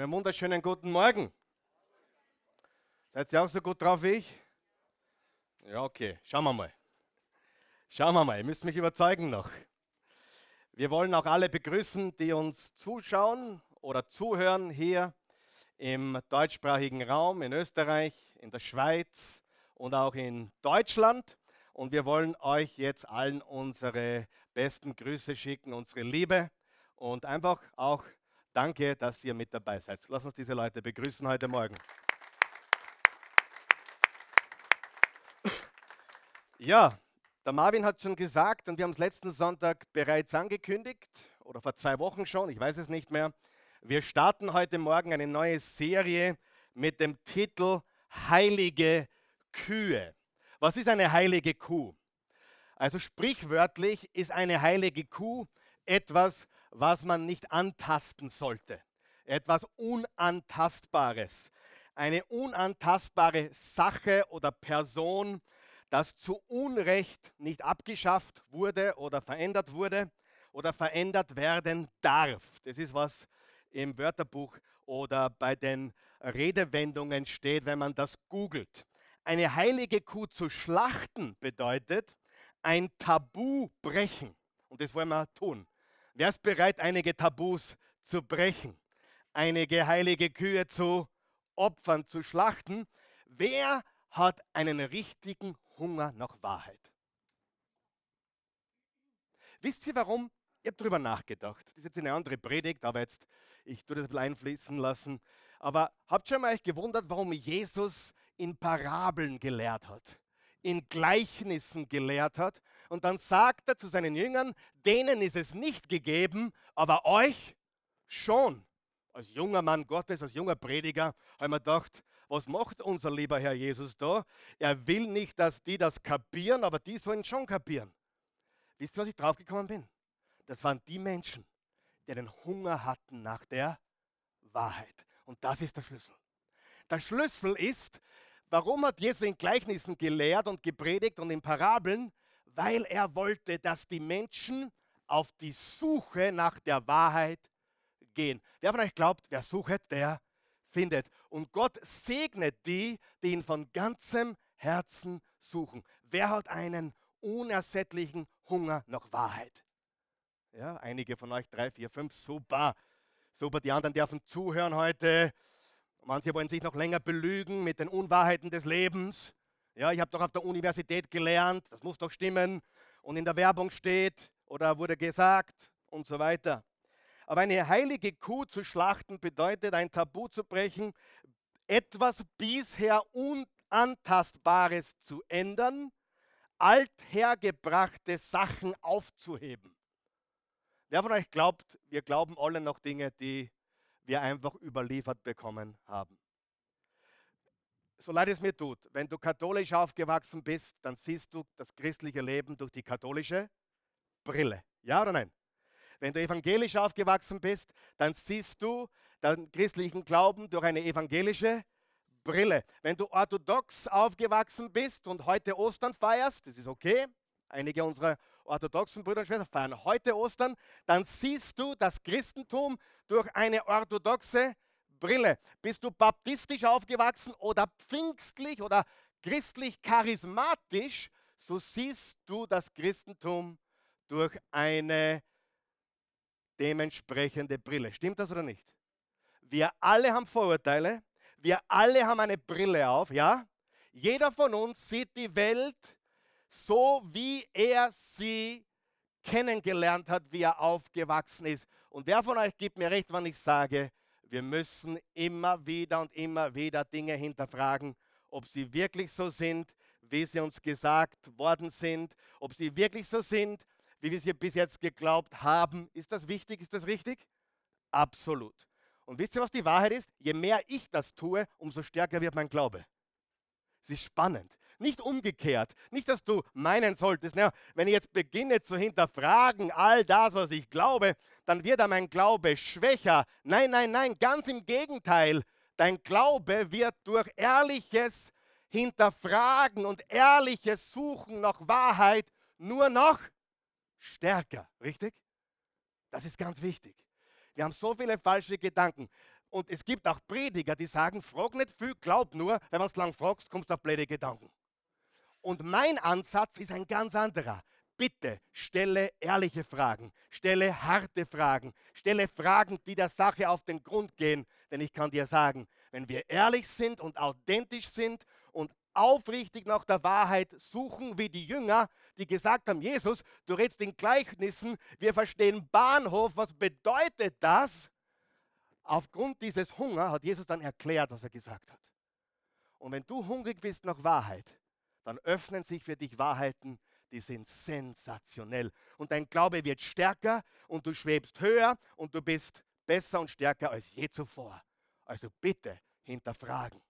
Einen wunderschönen guten Morgen. Seid ihr auch so gut drauf wie ich? Ja, okay. Schauen wir mal. Schauen wir mal. Ihr müsst mich überzeugen noch. Wir wollen auch alle begrüßen, die uns zuschauen oder zuhören hier im deutschsprachigen Raum, in Österreich, in der Schweiz und auch in Deutschland. Und wir wollen euch jetzt allen unsere besten Grüße schicken, unsere Liebe und einfach auch Danke, dass ihr mit dabei seid. Lass uns diese Leute begrüßen heute Morgen. Ja, der Marvin hat schon gesagt und wir haben es letzten Sonntag bereits angekündigt oder vor zwei Wochen schon, ich weiß es nicht mehr. Wir starten heute Morgen eine neue Serie mit dem Titel Heilige Kühe. Was ist eine heilige Kuh? Also sprichwörtlich ist eine heilige Kuh etwas, was man nicht antasten sollte. Etwas Unantastbares. Eine unantastbare Sache oder Person, das zu Unrecht nicht abgeschafft wurde oder verändert wurde oder verändert werden darf. Das ist, was im Wörterbuch oder bei den Redewendungen steht, wenn man das googelt. Eine heilige Kuh zu schlachten bedeutet ein Tabu brechen. Und das wollen wir tun. Wer ist bereit, einige Tabus zu brechen? Einige heilige Kühe zu opfern, zu schlachten? Wer hat einen richtigen Hunger nach Wahrheit? Wisst ihr warum? Ich habe darüber nachgedacht. Das ist jetzt eine andere Predigt, aber jetzt, ich tue das ein einfließen lassen. Aber habt ihr mal euch gewundert, warum Jesus in Parabeln gelehrt hat? In Gleichnissen gelehrt hat. Und dann sagt er zu seinen Jüngern, denen ist es nicht gegeben, aber euch schon. Als junger Mann Gottes, als junger Prediger, habe ich mir gedacht, was macht unser lieber Herr Jesus da? Er will nicht, dass die das kapieren, aber die sollen schon kapieren. Wisst ihr, was ich draufgekommen bin? Das waren die Menschen, die den Hunger hatten nach der Wahrheit. Und das ist der Schlüssel. Der Schlüssel ist, Warum hat Jesus in Gleichnissen gelehrt und gepredigt und in Parabeln? Weil er wollte, dass die Menschen auf die Suche nach der Wahrheit gehen. Wer von euch glaubt, wer sucht, der findet. Und Gott segnet die, die ihn von ganzem Herzen suchen. Wer hat einen unersättlichen Hunger nach Wahrheit? Ja, einige von euch, drei, vier, fünf, super. Super, die anderen dürfen zuhören heute. Manche wollen sich noch länger belügen mit den Unwahrheiten des Lebens. Ja, ich habe doch auf der Universität gelernt, das muss doch stimmen. Und in der Werbung steht oder wurde gesagt und so weiter. Aber eine heilige Kuh zu schlachten bedeutet, ein Tabu zu brechen, etwas bisher Unantastbares zu ändern, althergebrachte Sachen aufzuheben. Wer von euch glaubt, wir glauben alle noch Dinge, die wir einfach überliefert bekommen haben. So leid es mir tut, wenn du katholisch aufgewachsen bist, dann siehst du das christliche Leben durch die katholische Brille. Ja oder nein? Wenn du evangelisch aufgewachsen bist, dann siehst du den christlichen Glauben durch eine evangelische Brille. Wenn du orthodox aufgewachsen bist und heute Ostern feierst, das ist okay, einige unserer orthodoxen Brüder und Schwestern feiern heute Ostern, dann siehst du das Christentum durch eine orthodoxe Brille. Bist du baptistisch aufgewachsen oder pfingstlich oder christlich charismatisch, so siehst du das Christentum durch eine dementsprechende Brille. Stimmt das oder nicht? Wir alle haben Vorurteile, wir alle haben eine Brille auf, ja? Jeder von uns sieht die Welt so wie er sie kennengelernt hat, wie er aufgewachsen ist. Und wer von euch gibt mir recht, wenn ich sage, wir müssen immer wieder und immer wieder Dinge hinterfragen, ob sie wirklich so sind, wie sie uns gesagt worden sind, ob sie wirklich so sind, wie wir sie bis jetzt geglaubt haben. Ist das wichtig? Ist das richtig? Absolut. Und wisst ihr, was die Wahrheit ist? Je mehr ich das tue, umso stärker wird mein Glaube. Es ist spannend. Nicht umgekehrt. Nicht, dass du meinen solltest, na, wenn ich jetzt beginne zu hinterfragen all das, was ich glaube, dann wird mein Glaube schwächer. Nein, nein, nein, ganz im Gegenteil. Dein Glaube wird durch ehrliches Hinterfragen und ehrliches Suchen nach Wahrheit nur noch stärker. Richtig? Das ist ganz wichtig. Wir haben so viele falsche Gedanken. Und es gibt auch Prediger, die sagen, frag nicht viel, glaub nur, wenn du lang fragst, kommst du auf blöde Gedanken. Und mein Ansatz ist ein ganz anderer. Bitte stelle ehrliche Fragen, stelle harte Fragen, stelle Fragen, die der Sache auf den Grund gehen. Denn ich kann dir sagen, wenn wir ehrlich sind und authentisch sind und aufrichtig nach der Wahrheit suchen, wie die Jünger, die gesagt haben, Jesus, du redest in Gleichnissen, wir verstehen Bahnhof, was bedeutet das? Aufgrund dieses Hunger hat Jesus dann erklärt, was er gesagt hat. Und wenn du hungrig bist nach Wahrheit, dann öffnen sich für dich Wahrheiten, die sind sensationell. Und dein Glaube wird stärker und du schwebst höher und du bist besser und stärker als je zuvor. Also bitte hinterfragen.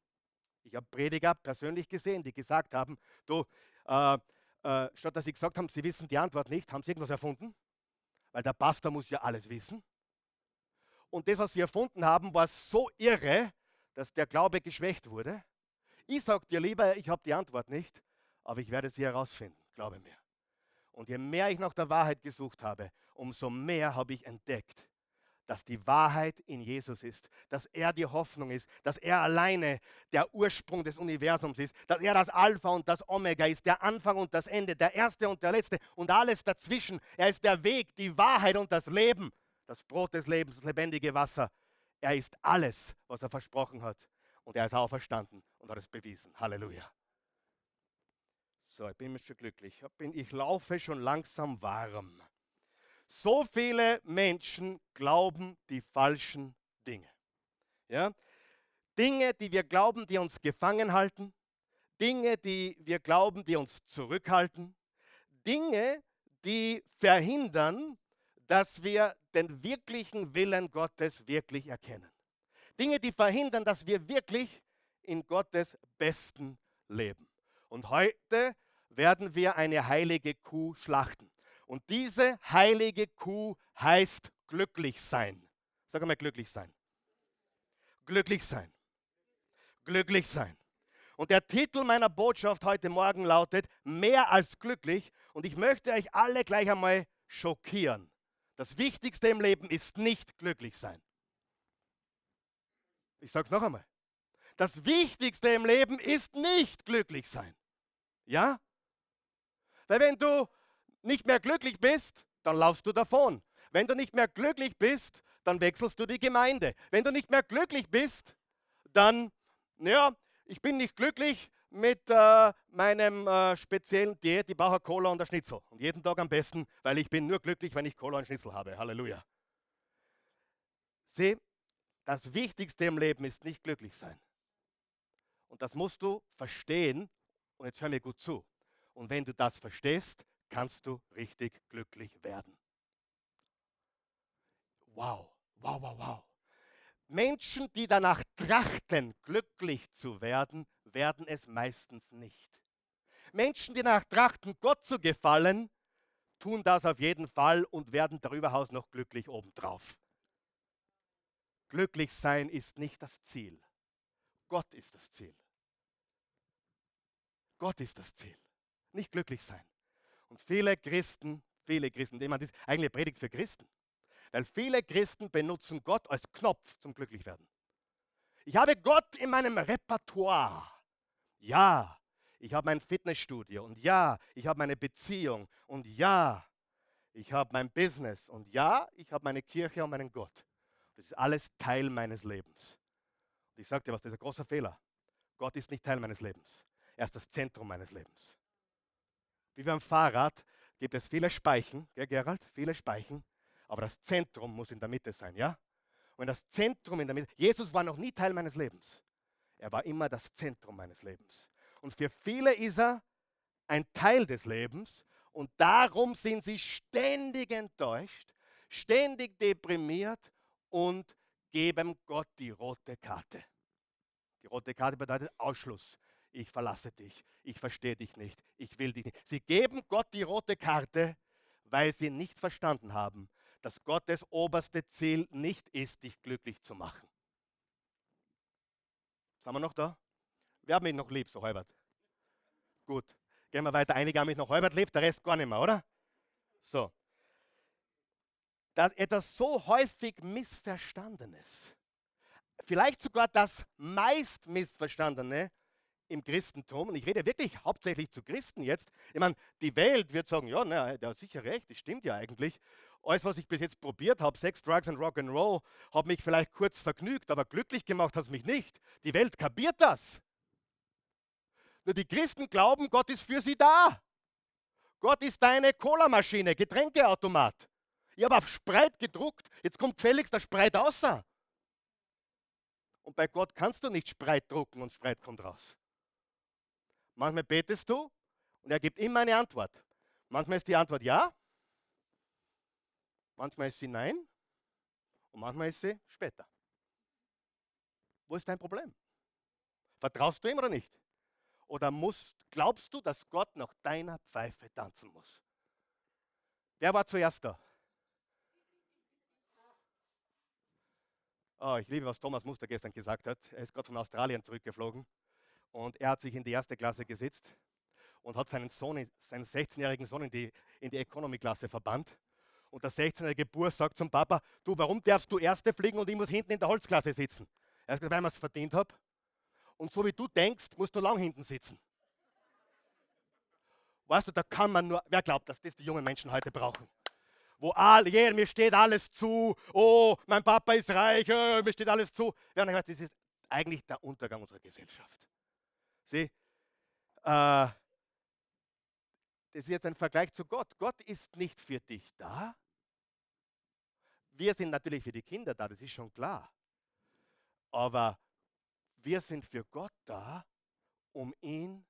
Ich habe Prediger persönlich gesehen, die gesagt haben, du, äh, äh, statt dass sie gesagt haben, sie wissen die Antwort nicht, haben sie irgendwas erfunden, weil der Pastor muss ja alles wissen. Und das, was sie erfunden haben, war so irre, dass der Glaube geschwächt wurde. Ich sage dir lieber, ich habe die Antwort nicht, aber ich werde sie herausfinden, glaube mir. Und je mehr ich nach der Wahrheit gesucht habe, umso mehr habe ich entdeckt, dass die Wahrheit in Jesus ist, dass er die Hoffnung ist, dass er alleine der Ursprung des Universums ist, dass er das Alpha und das Omega ist, der Anfang und das Ende, der Erste und der Letzte und alles dazwischen. Er ist der Weg, die Wahrheit und das Leben, das Brot des Lebens, das lebendige Wasser. Er ist alles, was er versprochen hat. Und er ist auferstanden und hat es bewiesen. Halleluja. So, ich bin schon glücklich. Ich laufe schon langsam warm. So viele Menschen glauben die falschen Dinge. Ja? Dinge, die wir glauben, die uns gefangen halten. Dinge, die wir glauben, die uns zurückhalten. Dinge, die verhindern, dass wir den wirklichen Willen Gottes wirklich erkennen. Dinge, die verhindern, dass wir wirklich in Gottes besten leben. Und heute werden wir eine heilige Kuh schlachten. Und diese heilige Kuh heißt glücklich sein. Sag mal glücklich sein. Glücklich sein. Glücklich sein. Und der Titel meiner Botschaft heute Morgen lautet Mehr als glücklich. Und ich möchte euch alle gleich einmal schockieren. Das Wichtigste im Leben ist nicht glücklich sein. Ich sage es noch einmal. Das Wichtigste im Leben ist nicht glücklich sein. Ja? Weil wenn du nicht mehr glücklich bist, dann laufst du davon. Wenn du nicht mehr glücklich bist, dann wechselst du die Gemeinde. Wenn du nicht mehr glücklich bist, dann, ja, ich bin nicht glücklich mit äh, meinem äh, speziellen Diät, die brauche Cola und der Schnitzel. Und jeden Tag am besten, weil ich bin nur glücklich, wenn ich Cola und Schnitzel habe. Halleluja. Sieh, das Wichtigste im Leben ist nicht glücklich sein. Und das musst du verstehen. Und jetzt hör mir gut zu. Und wenn du das verstehst, kannst du richtig glücklich werden. Wow, wow, wow, wow. Menschen, die danach trachten, glücklich zu werden, werden es meistens nicht. Menschen, die danach trachten, Gott zu gefallen, tun das auf jeden Fall und werden darüber hinaus noch glücklich obendrauf. Glücklich sein ist nicht das Ziel. Gott ist das Ziel. Gott ist das Ziel. Nicht glücklich sein. Und viele Christen, viele Christen, ich meine, das eigentlich Predigt für Christen. Weil viele Christen benutzen Gott als Knopf zum Glücklichwerden. Ich habe Gott in meinem Repertoire. Ja, ich habe mein Fitnessstudio und ja, ich habe meine Beziehung und ja, ich habe mein Business und ja, ich habe meine Kirche und meinen Gott. Das ist alles Teil meines Lebens. Und ich sage dir was, das ist ein großer Fehler. Gott ist nicht Teil meines Lebens. Er ist das Zentrum meines Lebens. Wie beim Fahrrad gibt es viele Speichen, gell, Gerald? Viele Speichen, aber das Zentrum muss in der Mitte sein, ja? Und das Zentrum in der Mitte, Jesus war noch nie Teil meines Lebens. Er war immer das Zentrum meines Lebens. Und für viele ist er ein Teil des Lebens und darum sind sie ständig enttäuscht, ständig deprimiert und geben Gott die rote Karte. Die rote Karte bedeutet Ausschluss ich verlasse dich, ich verstehe dich nicht, ich will dich nicht. Sie geben Gott die rote Karte, weil sie nicht verstanden haben, dass Gottes oberste Ziel nicht ist, dich glücklich zu machen. Sind wir noch da? Wer hat mich noch lieb, so halbert? Gut, gehen wir weiter. Einige haben mich noch halbert lieb, der Rest gar nicht mehr, oder? So. Dass etwas so häufig Missverstandenes vielleicht sogar das meist missverstandene im Christentum, und ich rede wirklich hauptsächlich zu Christen jetzt, ich meine, die Welt wird sagen, ja, na, der hat sicher recht, das stimmt ja eigentlich. Alles, was ich bis jetzt probiert habe, Sex, Drugs und Rock'n'Roll, hat mich vielleicht kurz vergnügt, aber glücklich gemacht hat es mich nicht. Die Welt kapiert das. Nur die Christen glauben, Gott ist für sie da. Gott ist deine Cola-Maschine, Getränkeautomat. Ich habe auf Spreit gedruckt, jetzt kommt Felix der Spreit außer. Und bei Gott kannst du nicht Spreit drucken und Spreit kommt raus. Manchmal betest du und er gibt immer eine Antwort. Manchmal ist die Antwort ja, manchmal ist sie nein und manchmal ist sie später. Wo ist dein Problem? Vertraust du ihm oder nicht? Oder musst, glaubst du, dass Gott nach deiner Pfeife tanzen muss? Wer war zuerst da? Oh, ich liebe, was Thomas Muster gestern gesagt hat. Er ist gerade von Australien zurückgeflogen und er hat sich in die erste Klasse gesetzt und hat seinen Sohn, seinen 16-jährigen Sohn in die, in die Economy-Klasse verbannt. Und der 16-jährige Bur sagt zum Papa, du, warum darfst du Erste fliegen und ich muss hinten in der Holzklasse sitzen? Er hat weil ich es verdient habe. Und so wie du denkst, musst du lang hinten sitzen. Weißt du, da kann man nur, wer glaubt, dass das die jungen Menschen heute brauchen? Wo all, yeah, mir steht alles zu, oh, mein Papa ist reich, oh, mir steht alles zu. Ja, das ist eigentlich der Untergang unserer Gesellschaft. Sieh, äh, das ist jetzt ein Vergleich zu Gott. Gott ist nicht für dich da. Wir sind natürlich für die Kinder da, das ist schon klar. Aber wir sind für Gott da, um ihn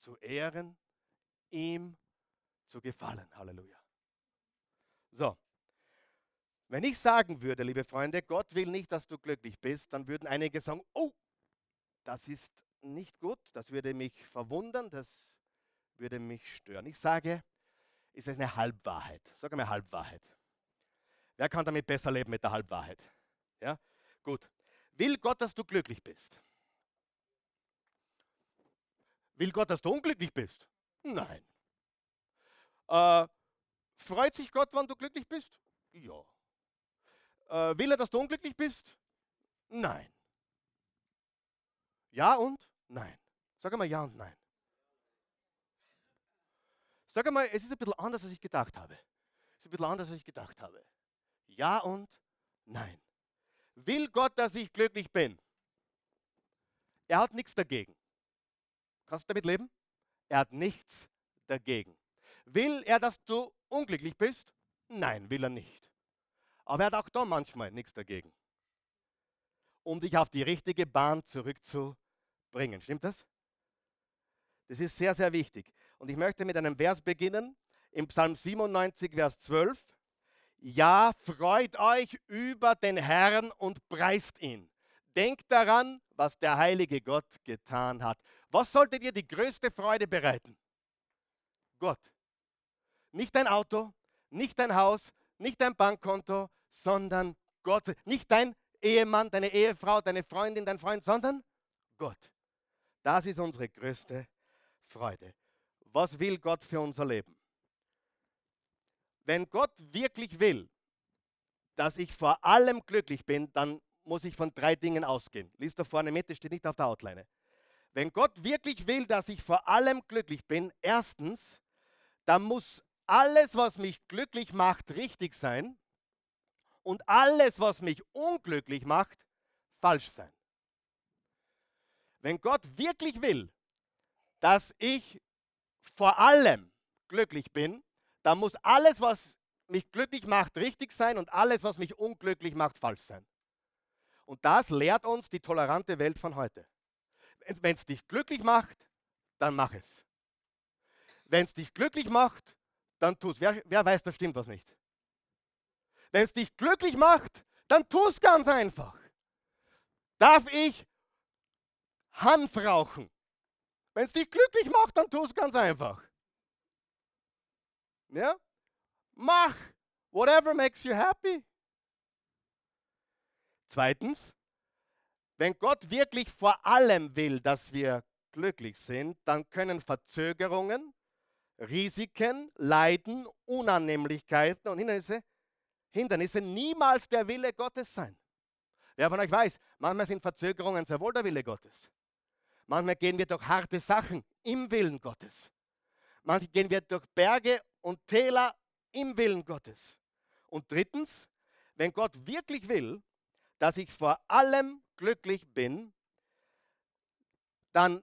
zu ehren, ihm zu gefallen. Halleluja. So, wenn ich sagen würde, liebe Freunde, Gott will nicht, dass du glücklich bist, dann würden einige sagen, oh, das ist nicht gut, das würde mich verwundern, das würde mich stören. Ich sage, ist es eine Halbwahrheit. Sag einmal Halbwahrheit. Wer kann damit besser leben mit der Halbwahrheit? Ja? Gut. Will Gott, dass du glücklich bist? Will Gott, dass du unglücklich bist? Nein. Äh, freut sich Gott, wenn du glücklich bist? Ja. Äh, will er, dass du unglücklich bist? Nein. Ja und? Nein. Sag einmal ja und nein. Sag einmal, es ist ein bisschen anders, als ich gedacht habe. Es ist ein bisschen anders, als ich gedacht habe. Ja und nein. Will Gott, dass ich glücklich bin? Er hat nichts dagegen. Kannst du damit leben? Er hat nichts dagegen. Will er, dass du unglücklich bist? Nein, will er nicht. Aber er hat auch da manchmal nichts dagegen. Um dich auf die richtige Bahn zurückzubringen bringen. Stimmt das? Das ist sehr, sehr wichtig. Und ich möchte mit einem Vers beginnen, im Psalm 97, Vers 12. Ja, freut euch über den Herrn und preist ihn. Denkt daran, was der heilige Gott getan hat. Was sollte dir die größte Freude bereiten? Gott. Nicht dein Auto, nicht dein Haus, nicht dein Bankkonto, sondern Gott. Nicht dein Ehemann, deine Ehefrau, deine Freundin, dein Freund, sondern Gott. Das ist unsere größte Freude. Was will Gott für unser Leben? Wenn Gott wirklich will, dass ich vor allem glücklich bin, dann muss ich von drei Dingen ausgehen. Lies da vorne mit, das steht nicht auf der Outline. Wenn Gott wirklich will, dass ich vor allem glücklich bin, erstens, dann muss alles, was mich glücklich macht, richtig sein und alles, was mich unglücklich macht, falsch sein. Wenn Gott wirklich will, dass ich vor allem glücklich bin, dann muss alles, was mich glücklich macht, richtig sein und alles, was mich unglücklich macht, falsch sein. Und das lehrt uns die tolerante Welt von heute. Wenn es dich glücklich macht, dann mach es. Wenn es dich glücklich macht, dann tu es. Wer, wer weiß, da stimmt was nicht. Wenn es dich glücklich macht, dann tu es ganz einfach. Darf ich Hanf rauchen. Wenn es dich glücklich macht, dann tu es ganz einfach. Ja? Mach. Whatever makes you happy. Zweitens, wenn Gott wirklich vor allem will, dass wir glücklich sind, dann können Verzögerungen, Risiken, Leiden, Unannehmlichkeiten und Hindernisse, Hindernisse niemals der Wille Gottes sein. Wer von euch weiß, manchmal sind Verzögerungen sehr wohl der Wille Gottes. Manchmal gehen wir durch harte Sachen im Willen Gottes. Manchmal gehen wir durch Berge und Täler im Willen Gottes. Und drittens, wenn Gott wirklich will, dass ich vor allem glücklich bin, dann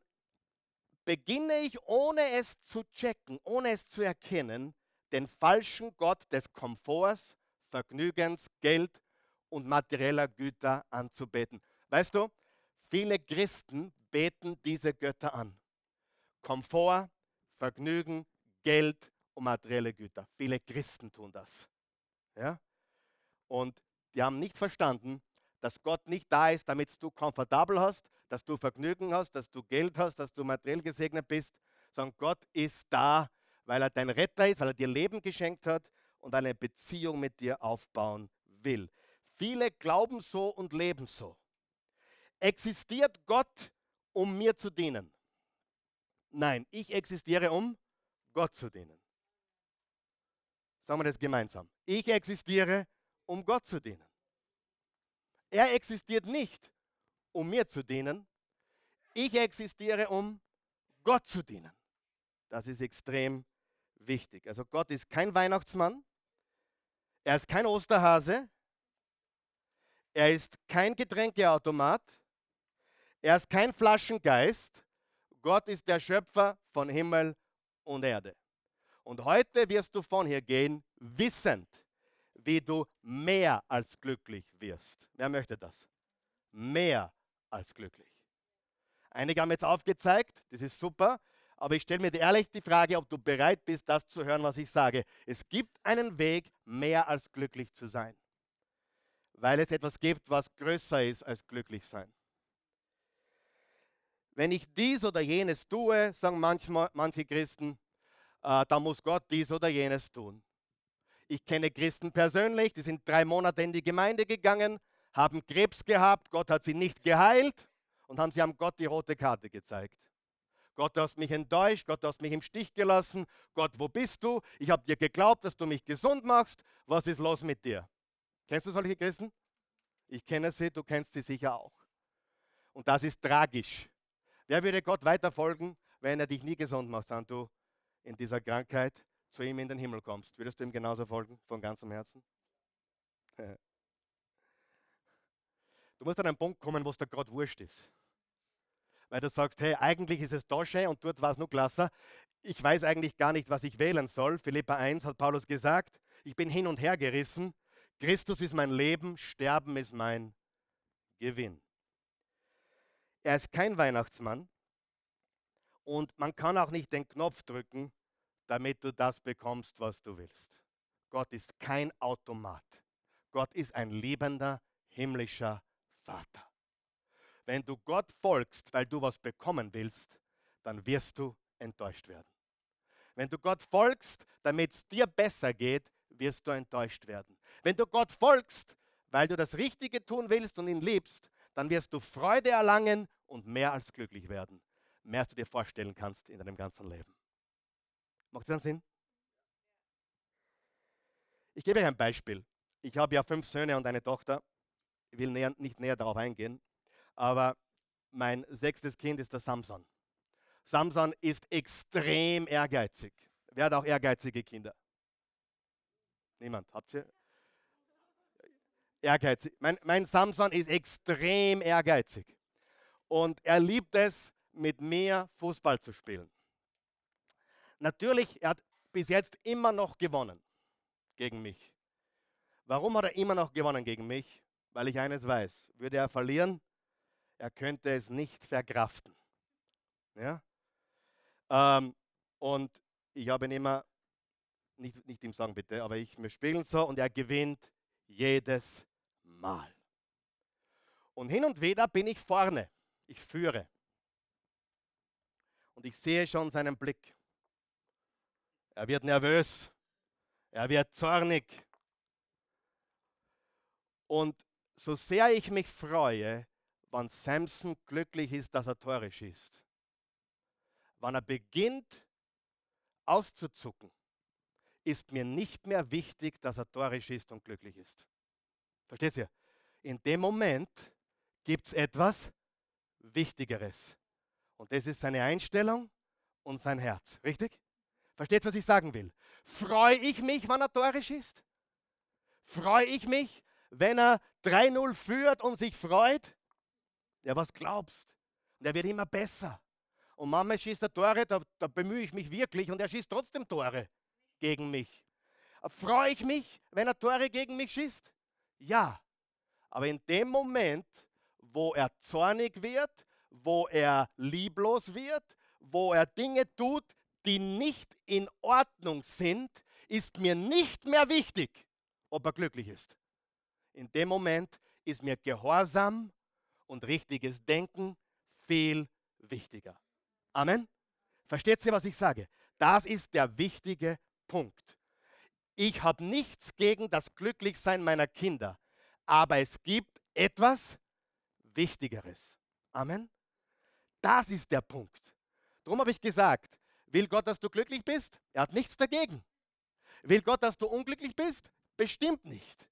beginne ich, ohne es zu checken, ohne es zu erkennen, den falschen Gott des Komforts, Vergnügens, Geld und materieller Güter anzubeten. Weißt du, viele Christen beten diese Götter an. Komfort, Vergnügen, Geld und materielle Güter. Viele Christen tun das. Ja? Und die haben nicht verstanden, dass Gott nicht da ist, damit du komfortabel hast, dass du Vergnügen hast, dass du Geld hast, dass du materiell gesegnet bist, sondern Gott ist da, weil er dein Retter ist, weil er dir Leben geschenkt hat und eine Beziehung mit dir aufbauen will. Viele glauben so und leben so. Existiert Gott, um mir zu dienen? Nein, ich existiere, um Gott zu dienen. Sagen wir das gemeinsam. Ich existiere, um Gott zu dienen. Er existiert nicht, um mir zu dienen. Ich existiere, um Gott zu dienen. Das ist extrem wichtig. Also Gott ist kein Weihnachtsmann. Er ist kein Osterhase. Er ist kein Getränkeautomat. Er ist kein Flaschengeist. Gott ist der Schöpfer von Himmel und Erde. Und heute wirst du von hier gehen, wissend, wie du mehr als glücklich wirst. Wer möchte das? Mehr als glücklich. Einige haben jetzt aufgezeigt, das ist super, aber ich stelle mir ehrlich die Frage, ob du bereit bist, das zu hören, was ich sage. Es gibt einen Weg, mehr als glücklich zu sein, weil es etwas gibt, was größer ist als glücklich sein. Wenn ich dies oder jenes tue, sagen manchmal, manche Christen, äh, dann muss Gott dies oder jenes tun. Ich kenne Christen persönlich, die sind drei Monate in die Gemeinde gegangen, haben Krebs gehabt, Gott hat sie nicht geheilt und haben sie haben Gott die rote Karte gezeigt. Gott, du hast mich enttäuscht, Gott, du hast mich im Stich gelassen. Gott, wo bist du? Ich habe dir geglaubt, dass du mich gesund machst. Was ist los mit dir? Kennst du solche Christen? Ich kenne sie, du kennst sie sicher auch. Und das ist tragisch. Wer würde Gott weiter folgen, wenn er dich nie gesund macht, und du in dieser Krankheit zu ihm in den Himmel kommst? Würdest du ihm genauso folgen, von ganzem Herzen? Du musst an einen Punkt kommen, wo es dir gerade wurscht ist. Weil du sagst, hey, eigentlich ist es da schön und dort war es noch klasse. Ich weiß eigentlich gar nicht, was ich wählen soll. Philippa 1 hat Paulus gesagt, ich bin hin und her gerissen. Christus ist mein Leben, Sterben ist mein Gewinn. Er ist kein Weihnachtsmann und man kann auch nicht den Knopf drücken, damit du das bekommst, was du willst. Gott ist kein Automat. Gott ist ein liebender himmlischer Vater. Wenn du Gott folgst, weil du was bekommen willst, dann wirst du enttäuscht werden. Wenn du Gott folgst, damit es dir besser geht, wirst du enttäuscht werden. Wenn du Gott folgst, weil du das Richtige tun willst und ihn liebst, dann wirst du Freude erlangen und mehr als glücklich werden. Mehr als du dir vorstellen kannst in deinem ganzen Leben. Macht das Sinn? Ich gebe euch ein Beispiel. Ich habe ja fünf Söhne und eine Tochter. Ich will näher, nicht näher darauf eingehen. Aber mein sechstes Kind ist der Samson. Samson ist extrem ehrgeizig. Wer hat auch ehrgeizige Kinder? Niemand. Habt ihr? Ehrgeizig. Mein, mein Samson ist extrem ehrgeizig. Und er liebt es, mit mir Fußball zu spielen. Natürlich, er hat bis jetzt immer noch gewonnen gegen mich. Warum hat er immer noch gewonnen gegen mich? Weil ich eines weiß, würde er verlieren, er könnte es nicht verkraften. Ja? Ähm, und ich habe ihn immer, nicht, nicht ihm sagen bitte, aber ich, wir spielen so und er gewinnt jedes Mal. Und hin und wieder bin ich vorne, ich führe. Und ich sehe schon seinen Blick. Er wird nervös, er wird zornig. Und so sehr ich mich freue, wann Samson glücklich ist, dass er Tore schießt, wann er beginnt auszuzucken, ist mir nicht mehr wichtig, dass er Tore schießt und glücklich ist. Versteht ihr? in dem Moment gibt es etwas Wichtigeres. Und das ist seine Einstellung und sein Herz. Richtig? Versteht, was ich sagen will? Freue ich mich, wenn er Tore schießt? Freue ich mich, wenn er 3-0 führt und sich freut? Ja, was glaubst? Und er wird immer besser. Und Mama schießt er Tore, da, da bemühe ich mich wirklich und er schießt trotzdem Tore gegen mich. Freue ich mich, wenn er Tore gegen mich schießt? Ja. Aber in dem Moment, wo er zornig wird, wo er lieblos wird, wo er Dinge tut, die nicht in Ordnung sind, ist mir nicht mehr wichtig, ob er glücklich ist. In dem Moment ist mir Gehorsam und richtiges Denken viel wichtiger. Amen. Versteht ihr, was ich sage? Das ist der wichtige Punkt. Ich habe nichts gegen das Glücklichsein meiner Kinder, aber es gibt etwas Wichtigeres. Amen. Das ist der Punkt. Darum habe ich gesagt, will Gott, dass du glücklich bist? Er hat nichts dagegen. Will Gott, dass du unglücklich bist? Bestimmt nicht.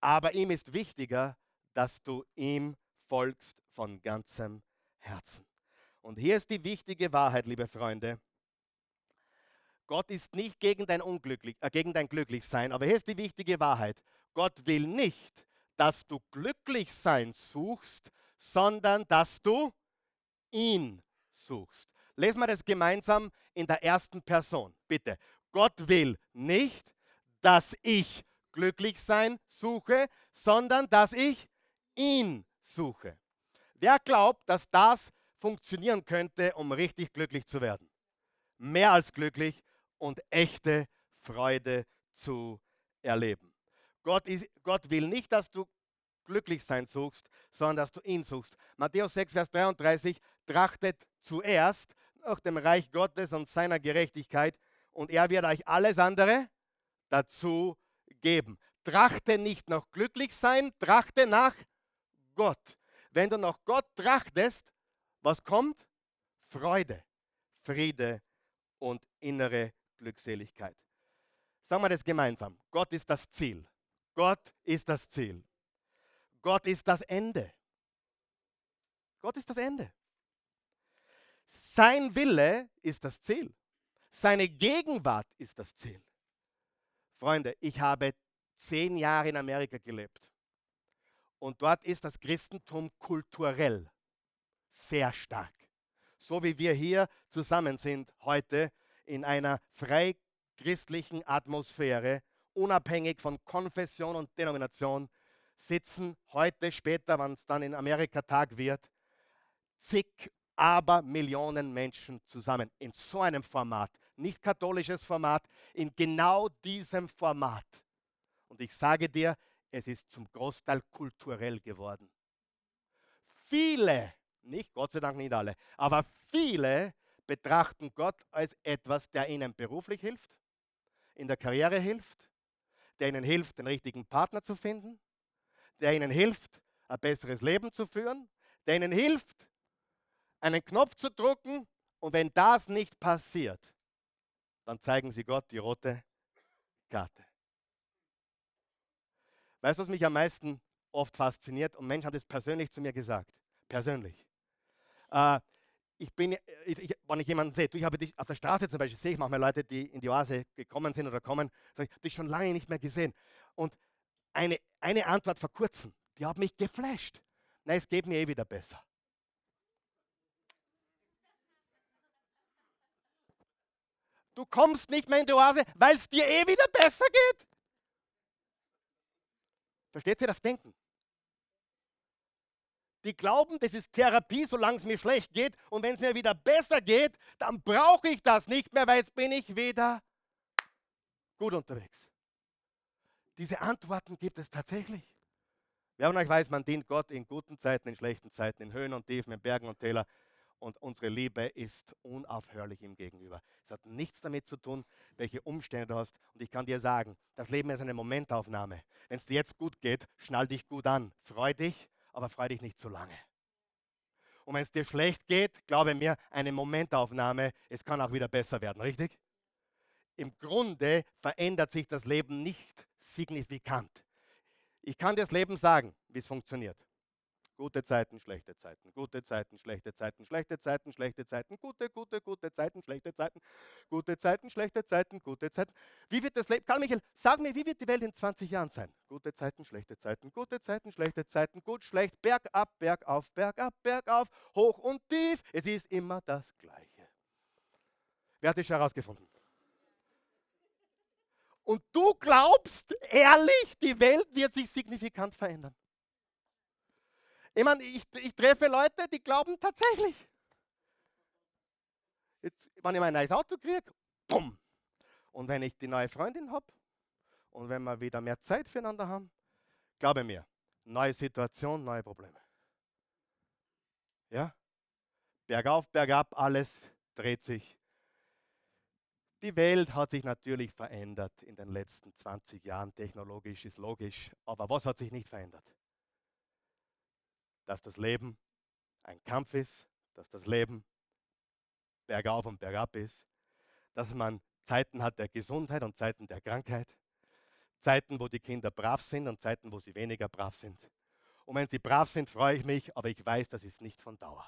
Aber ihm ist wichtiger, dass du ihm folgst von ganzem Herzen. Und hier ist die wichtige Wahrheit, liebe Freunde. Gott ist nicht gegen dein, Unglücklich, äh, gegen dein Glücklichsein, aber hier ist die wichtige Wahrheit. Gott will nicht, dass du glücklich sein suchst, sondern dass du ihn suchst. Lesen wir das gemeinsam in der ersten Person, bitte. Gott will nicht, dass ich glücklich sein suche, sondern dass ich ihn suche. Wer glaubt, dass das funktionieren könnte, um richtig glücklich zu werden? Mehr als glücklich und echte Freude zu erleben. Gott, ist, Gott will nicht, dass du glücklich sein suchst, sondern dass du ihn suchst. Matthäus 6, Vers 33, trachtet zuerst nach dem Reich Gottes und seiner Gerechtigkeit und er wird euch alles andere dazu geben. Trachte nicht nach glücklich sein, trachte nach Gott. Wenn du nach Gott trachtest, was kommt? Freude, Friede und innere Glückseligkeit. Sagen wir das gemeinsam. Gott ist das Ziel. Gott ist das Ziel. Gott ist das Ende. Gott ist das Ende. Sein Wille ist das Ziel. Seine Gegenwart ist das Ziel. Freunde, ich habe zehn Jahre in Amerika gelebt. Und dort ist das Christentum kulturell sehr stark. So wie wir hier zusammen sind heute in einer freichristlichen Atmosphäre, unabhängig von Konfession und Denomination, sitzen heute, später, wenn es dann in Amerika Tag wird, zig aber Millionen Menschen zusammen in so einem Format, nicht katholisches Format, in genau diesem Format. Und ich sage dir, es ist zum Großteil kulturell geworden. Viele, nicht Gott sei Dank nicht alle, aber viele betrachten Gott als etwas, der ihnen beruflich hilft, in der Karriere hilft, der ihnen hilft, den richtigen Partner zu finden, der ihnen hilft, ein besseres Leben zu führen, der ihnen hilft, einen Knopf zu drücken und wenn das nicht passiert, dann zeigen sie Gott die rote Karte. Weißt du, was mich am meisten oft fasziniert? Und Mensch hat es persönlich zu mir gesagt. Persönlich. Äh, ich bin, ich, wenn ich jemanden sehe, du, ich habe dich auf der Straße zum Beispiel, sehe ich manchmal Leute, die in die Oase gekommen sind oder kommen, sage ich, dich schon lange nicht mehr gesehen. Und eine, eine Antwort vor kurzem, die hat mich geflasht. Nein, es geht mir eh wieder besser. Du kommst nicht mehr in die Oase, weil es dir eh wieder besser geht. Versteht ihr das Denken? Die glauben, das ist Therapie, solange es mir schlecht geht. Und wenn es mir wieder besser geht, dann brauche ich das nicht mehr, weil jetzt bin ich wieder gut unterwegs. Diese Antworten gibt es tatsächlich. Wer von euch weiß, man dient Gott in guten Zeiten, in schlechten Zeiten, in Höhen und Tiefen, in Bergen und Tälern und unsere Liebe ist unaufhörlich ihm gegenüber. Es hat nichts damit zu tun, welche Umstände du hast. Und ich kann dir sagen, das Leben ist eine Momentaufnahme. Wenn es dir jetzt gut geht, schnall dich gut an. Freu dich, aber freu dich nicht zu lange. Und wenn es dir schlecht geht, glaube mir, eine Momentaufnahme, es kann auch wieder besser werden, richtig? Im Grunde verändert sich das Leben nicht signifikant. Ich kann dir das Leben sagen, wie es funktioniert. Gute Zeiten, schlechte Zeiten, gute Zeiten, schlechte Zeiten, schlechte Zeiten, schlechte Zeiten, gute, gute, gute Zeiten, schlechte Zeiten, gute Zeiten, schlechte Zeiten, gute Zeiten. Wie wird das Leben, Karl Michael, sag mir, wie wird die Welt in 20 Jahren sein? Gute Zeiten, schlechte Zeiten, gute Zeiten, schlechte Zeiten, gut, schlecht, bergab, bergauf, bergab, bergauf, hoch und tief. Es ist immer das Gleiche. Wer hat das herausgefunden? Und du glaubst ehrlich, die Welt wird sich signifikant verändern. Ich meine, ich, ich treffe Leute, die glauben tatsächlich. Jetzt, wenn ich mein neues Auto kriege, bumm. Und wenn ich die neue Freundin habe und wenn wir wieder mehr Zeit füreinander haben, glaube mir, neue Situation, neue Probleme. Ja? Bergauf, bergab, alles dreht sich. Die Welt hat sich natürlich verändert in den letzten 20 Jahren. Technologisch ist logisch. Aber was hat sich nicht verändert? Dass das Leben ein Kampf ist, dass das Leben bergauf und bergab ist, dass man Zeiten hat der Gesundheit und Zeiten der Krankheit, Zeiten, wo die Kinder brav sind und Zeiten, wo sie weniger brav sind. Und wenn sie brav sind, freue ich mich, aber ich weiß, das ist nicht von Dauer.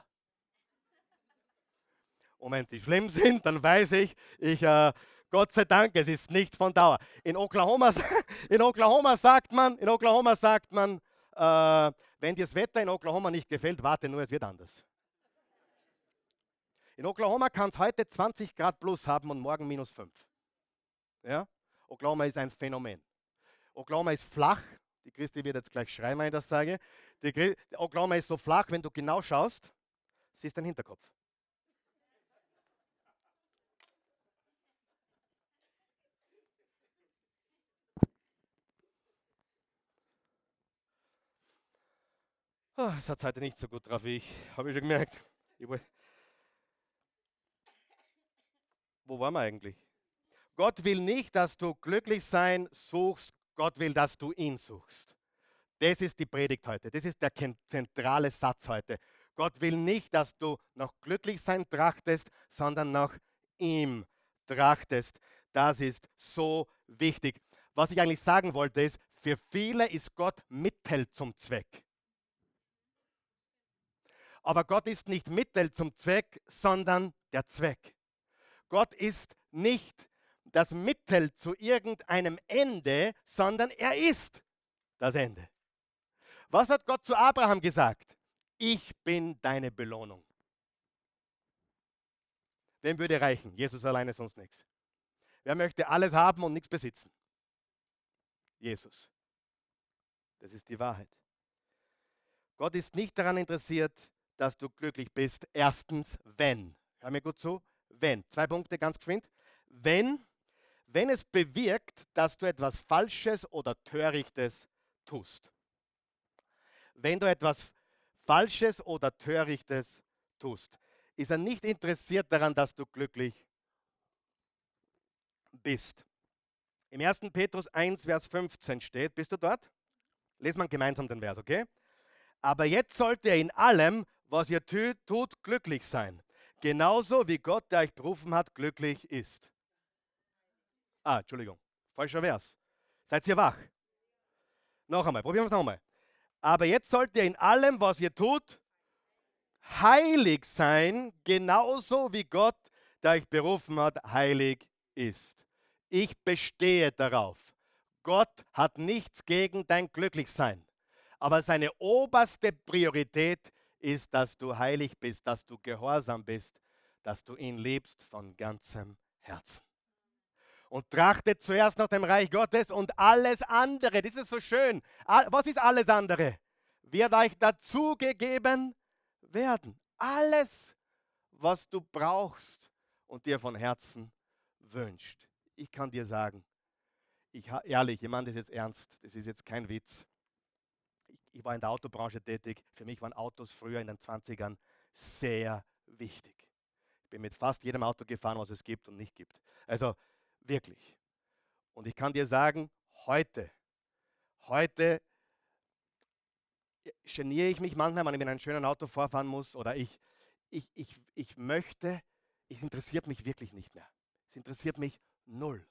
Und wenn sie schlimm sind, dann weiß ich, ich äh, Gott sei Dank, es ist nicht von Dauer. In Oklahoma, in Oklahoma sagt man, in Oklahoma sagt man, äh, wenn dir das Wetter in Oklahoma nicht gefällt, warte nur, es wird anders. In Oklahoma kann es heute 20 Grad plus haben und morgen minus 5. Ja? Oklahoma ist ein Phänomen. Oklahoma ist flach. Die Christi wird jetzt gleich schreien, wenn ich das sage. Die Oklahoma ist so flach, wenn du genau schaust, siehst du den Hinterkopf. Es hat heute nicht so gut drauf wie ich, habe ich schon gemerkt. Ich Wo waren wir eigentlich? Gott will nicht, dass du glücklich sein suchst, Gott will, dass du ihn suchst. Das ist die Predigt heute. Das ist der zentrale Satz heute. Gott will nicht, dass du nach Glücklichsein trachtest, sondern nach ihm trachtest. Das ist so wichtig. Was ich eigentlich sagen wollte, ist, für viele ist Gott Mittel zum Zweck. Aber Gott ist nicht Mittel zum Zweck, sondern der Zweck. Gott ist nicht das Mittel zu irgendeinem Ende, sondern er ist das Ende. Was hat Gott zu Abraham gesagt? Ich bin deine Belohnung. Wem würde reichen? Jesus alleine sonst nichts. Wer möchte alles haben und nichts besitzen? Jesus. Das ist die Wahrheit. Gott ist nicht daran interessiert, dass du glücklich bist. Erstens, wenn. Hör mir gut zu. Wenn. Zwei Punkte ganz geschwind. Wenn, wenn es bewirkt, dass du etwas Falsches oder Törichtes tust. Wenn du etwas Falsches oder Törichtes tust, ist er nicht interessiert daran, dass du glücklich bist. Im 1. Petrus 1, Vers 15 steht, bist du dort? Lesen wir gemeinsam den Vers, okay? Aber jetzt sollt ihr in allem, was ihr tut, glücklich sein. Genauso wie Gott, der euch berufen hat, glücklich ist. Ah, Entschuldigung, falscher Vers. Seid ihr wach? Noch einmal, probieren wir es nochmal. Aber jetzt sollt ihr in allem, was ihr tut, heilig sein, genauso wie Gott, der euch berufen hat, heilig ist. Ich bestehe darauf. Gott hat nichts gegen dein Glücklichsein. Aber seine oberste Priorität ist, dass du heilig bist, dass du gehorsam bist, dass du ihn liebst von ganzem Herzen. Und trachtet zuerst nach dem Reich Gottes und alles andere, das ist so schön. Was ist alles andere? Wird euch dazugegeben werden. Alles, was du brauchst und dir von Herzen wünscht. Ich kann dir sagen, ich, ehrlich, ich meine das jetzt ernst, das ist jetzt kein Witz ich war in der Autobranche tätig. Für mich waren Autos früher in den 20ern sehr wichtig. Ich bin mit fast jedem Auto gefahren, was es gibt und nicht gibt. Also wirklich. Und ich kann dir sagen, heute, heute geniere ich mich manchmal, wenn ich mit einem schönen Auto vorfahren muss oder ich, ich, ich, ich möchte, es interessiert mich wirklich nicht mehr. Es interessiert mich null.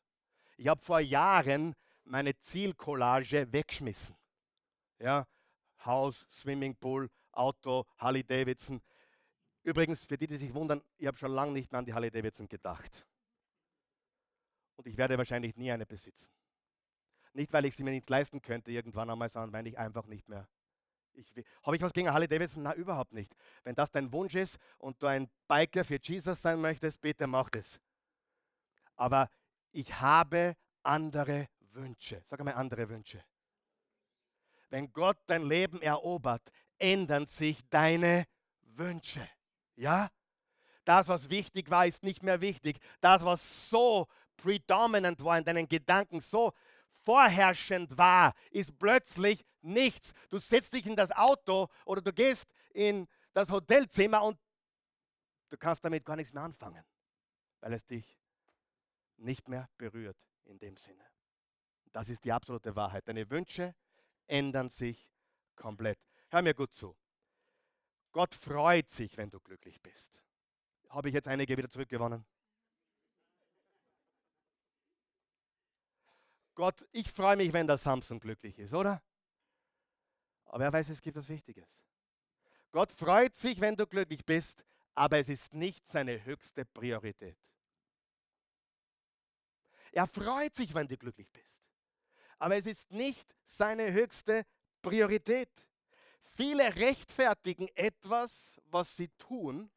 Ich habe vor Jahren meine Zielcollage weggeschmissen. Ja, Haus, Swimmingpool, Auto, Harley Davidson. Übrigens, für die, die sich wundern, ich habe schon lange nicht mehr an die Harley Davidson gedacht. Und ich werde wahrscheinlich nie eine besitzen. Nicht, weil ich sie mir nicht leisten könnte irgendwann einmal, sondern weil ich einfach nicht mehr. Habe ich was gegen Harley Davidson? Na, überhaupt nicht. Wenn das dein Wunsch ist und du ein Biker für Jesus sein möchtest, bitte mach das. Aber ich habe andere Wünsche. Sag einmal andere Wünsche. Wenn Gott dein Leben erobert, ändern sich deine Wünsche. Ja? Das, was wichtig war, ist nicht mehr wichtig. Das, was so predominant war in deinen Gedanken, so vorherrschend war, ist plötzlich nichts. Du setzt dich in das Auto oder du gehst in das Hotelzimmer und du kannst damit gar nichts mehr anfangen, weil es dich nicht mehr berührt in dem Sinne. Das ist die absolute Wahrheit. Deine Wünsche ändern sich komplett. Hör mir gut zu. Gott freut sich, wenn du glücklich bist. Habe ich jetzt einige wieder zurückgewonnen? Gott, ich freue mich, wenn der Samson glücklich ist, oder? Aber er weiß, es gibt etwas Wichtiges. Gott freut sich, wenn du glücklich bist, aber es ist nicht seine höchste Priorität. Er freut sich, wenn du glücklich bist, aber es ist nicht seine höchste Priorität. Viele rechtfertigen etwas, was sie tun,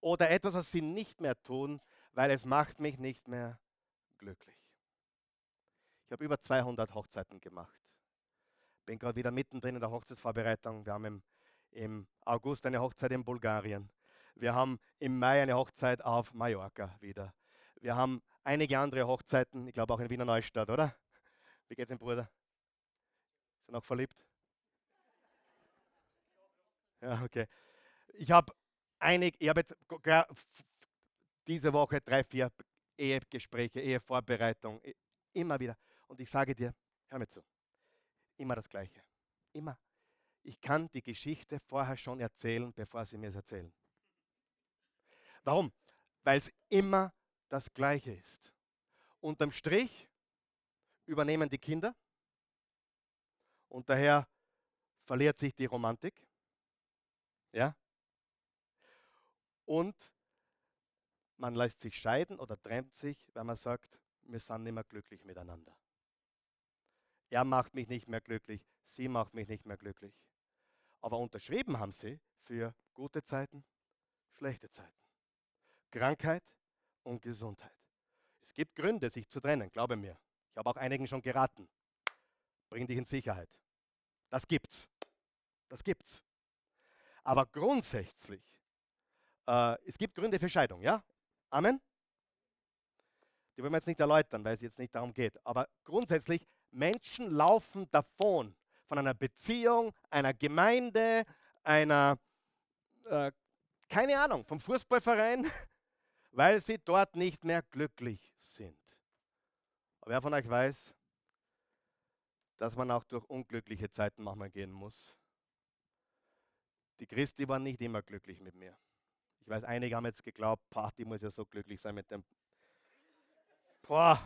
oder etwas, was sie nicht mehr tun, weil es macht mich nicht mehr glücklich. Ich habe über 200 Hochzeiten gemacht. Bin gerade wieder mittendrin in der Hochzeitsvorbereitung. Wir haben im, im August eine Hochzeit in Bulgarien. Wir haben im Mai eine Hochzeit auf Mallorca wieder. Wir haben einige andere Hochzeiten, ich glaube auch in Wiener Neustadt, oder? Wie geht's dem Bruder? Ist er noch verliebt? Ja, okay. Ich habe einig, ich habe jetzt diese Woche drei, vier Ehegespräche, Ehevorbereitung, immer wieder. Und ich sage dir, hör mir zu, immer das Gleiche. Immer. Ich kann die Geschichte vorher schon erzählen, bevor sie mir es erzählen. Warum? Weil es immer das Gleiche ist. Unterm Strich übernehmen die Kinder und daher verliert sich die Romantik. Ja? Und man lässt sich scheiden oder trennt sich, weil man sagt, wir sind nicht mehr glücklich miteinander. Er macht mich nicht mehr glücklich, sie macht mich nicht mehr glücklich. Aber unterschrieben haben sie für gute Zeiten, schlechte Zeiten. Krankheit und Gesundheit. Es gibt Gründe, sich zu trennen, glaube mir. Ich habe auch einigen schon geraten. Bring dich in Sicherheit. Das gibt's. Das gibt's. Aber grundsätzlich, äh, es gibt Gründe für Scheidung, ja? Amen? Die wollen wir jetzt nicht erläutern, weil es jetzt nicht darum geht. Aber grundsätzlich, Menschen laufen davon von einer Beziehung, einer Gemeinde, einer, äh, keine Ahnung, vom Fußballverein, weil sie dort nicht mehr glücklich sind. Aber wer von euch weiß, dass man auch durch unglückliche Zeiten manchmal gehen muss? Die Christi war nicht immer glücklich mit mir. Ich weiß, einige haben jetzt geglaubt, die muss ja so glücklich sein mit dem boah,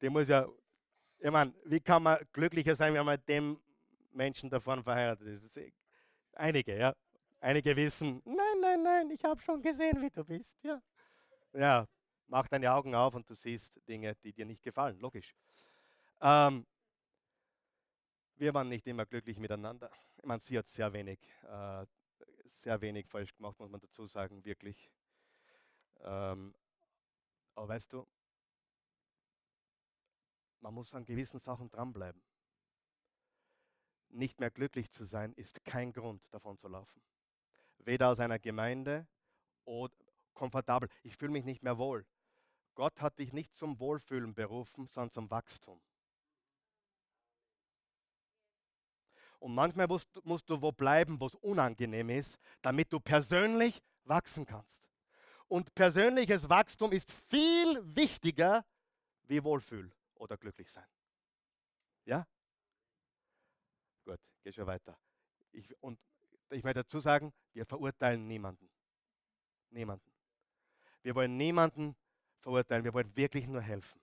die muss ja, ich meine, wie kann man glücklicher sein, wenn man mit dem Menschen davon verheiratet ist? Eh einige, ja. Einige wissen, nein, nein, nein, ich habe schon gesehen, wie du bist. Ja. ja, mach deine Augen auf und du siehst Dinge, die dir nicht gefallen, logisch. Ähm, wir waren nicht immer glücklich miteinander. Ich meine, sie hat sehr wenig, äh, sehr wenig falsch gemacht, muss man dazu sagen, wirklich. Ähm, aber weißt du, man muss an gewissen Sachen dranbleiben. Nicht mehr glücklich zu sein, ist kein Grund, davon zu laufen. Weder aus einer Gemeinde oder komfortabel. Ich fühle mich nicht mehr wohl. Gott hat dich nicht zum Wohlfühlen berufen, sondern zum Wachstum. Und manchmal musst, musst du wo bleiben, wo es unangenehm ist, damit du persönlich wachsen kannst. Und persönliches Wachstum ist viel wichtiger wie Wohlfühl oder glücklich sein. Ja? Gut, geht schon weiter. Ich, und ich möchte dazu sagen, wir verurteilen niemanden. Niemanden. Wir wollen niemanden verurteilen, wir wollen wirklich nur helfen.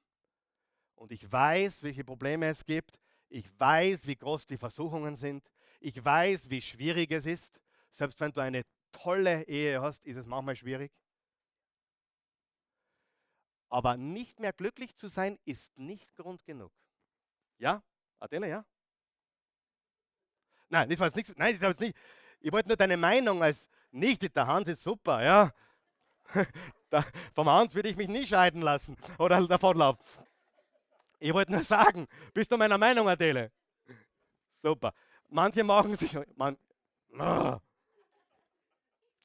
Und ich weiß, welche Probleme es gibt. Ich weiß, wie groß die Versuchungen sind. Ich weiß, wie schwierig es ist. Selbst wenn du eine tolle Ehe hast, ist es manchmal schwierig. Aber nicht mehr glücklich zu sein, ist nicht Grund genug. Ja? Adele, ja? Nein, das war jetzt nichts. Nein, das war jetzt nicht. Ich wollte nur deine Meinung als nicht, der Hans ist super, ja. Da, vom Hans würde ich mich nie scheiden lassen oder davonlaufen. Ich wollte nur sagen, bist du meiner Meinung, Adele? Super. Manche machen sich. Man, oh.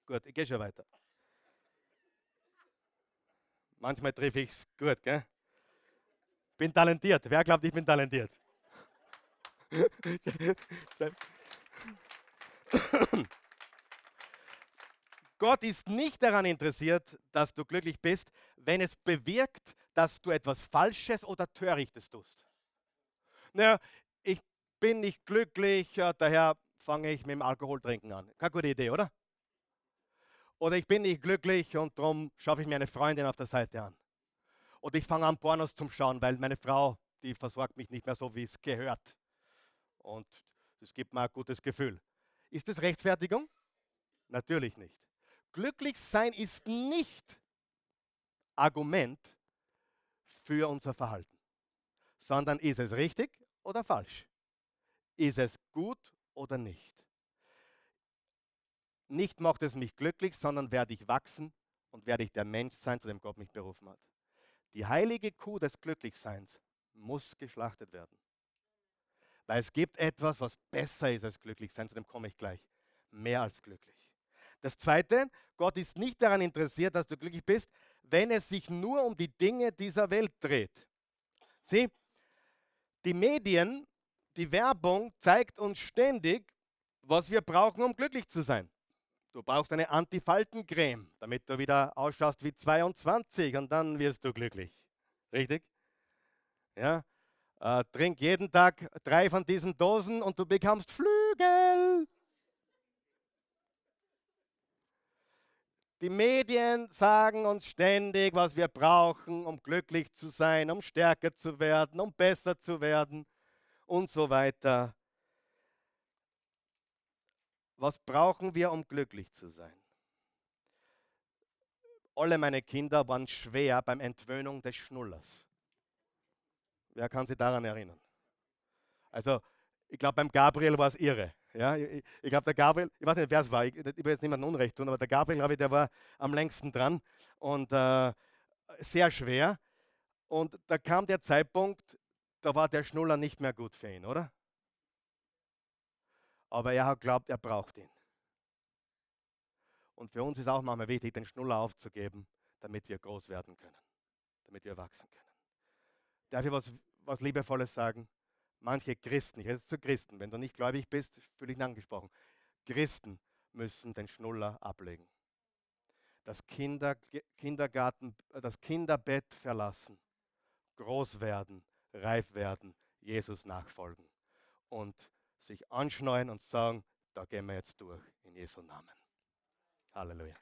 Gut, ich gehe schon weiter. Manchmal treffe ich es gut, gell? Bin talentiert. Wer glaubt, ich bin talentiert? Gott ist nicht daran interessiert, dass du glücklich bist, wenn es bewirkt, dass du etwas Falsches oder Törichtes tust. Naja, ich bin nicht glücklich, daher fange ich mit dem Alkoholtrinken an. Keine gute Idee, oder? Oder ich bin nicht glücklich und darum schaffe ich mir eine Freundin auf der Seite an. Oder ich fange an, Pornos zum Schauen, weil meine Frau, die versorgt mich nicht mehr so, wie es gehört. Und das gibt mir ein gutes Gefühl. Ist das Rechtfertigung? Natürlich nicht. Glücklich sein ist nicht Argument für unser Verhalten, sondern ist es richtig oder falsch? Ist es gut oder nicht? Nicht macht es mich glücklich, sondern werde ich wachsen und werde ich der Mensch sein, zu dem Gott mich berufen hat. Die heilige Kuh des Glücklichseins muss geschlachtet werden. Weil es gibt etwas, was besser ist als glücklich sein, zu dem komme ich gleich. Mehr als glücklich. Das Zweite, Gott ist nicht daran interessiert, dass du glücklich bist, wenn es sich nur um die Dinge dieser Welt dreht. Sieh, die Medien, die Werbung zeigt uns ständig, was wir brauchen, um glücklich zu sein. Du brauchst eine Antifaltencreme, damit du wieder ausschaust wie 22 und dann wirst du glücklich. Richtig? Ja, äh, trink jeden Tag drei von diesen Dosen und du bekommst Flügel. Die Medien sagen uns ständig, was wir brauchen, um glücklich zu sein, um stärker zu werden, um besser zu werden und so weiter. Was brauchen wir, um glücklich zu sein? Alle meine Kinder waren schwer beim Entwöhnung des Schnullers. Wer kann sich daran erinnern? Also, ich glaube, beim Gabriel war es irre. Ja, ich, ich glaube, der Gabriel, ich weiß nicht, wer es war, ich, ich will jetzt niemandem Unrecht tun, aber der Gabriel, glaube ich, der war am längsten dran und äh, sehr schwer. Und da kam der Zeitpunkt, da war der Schnuller nicht mehr gut für ihn, oder? Aber er hat glaubt, er braucht ihn. Und für uns ist auch manchmal wichtig, den Schnuller aufzugeben, damit wir groß werden können, damit wir wachsen können. Darf ich was, was Liebevolles sagen? Manche Christen, ich rede jetzt zu Christen, wenn du nicht gläubig bist, fühle ich angesprochen. Christen müssen den Schnuller ablegen. Das, Kinder, Kindergarten, das Kinderbett verlassen, groß werden, reif werden, Jesus nachfolgen und sich anschneuen und sagen, da gehen wir jetzt durch in Jesu Namen. Halleluja.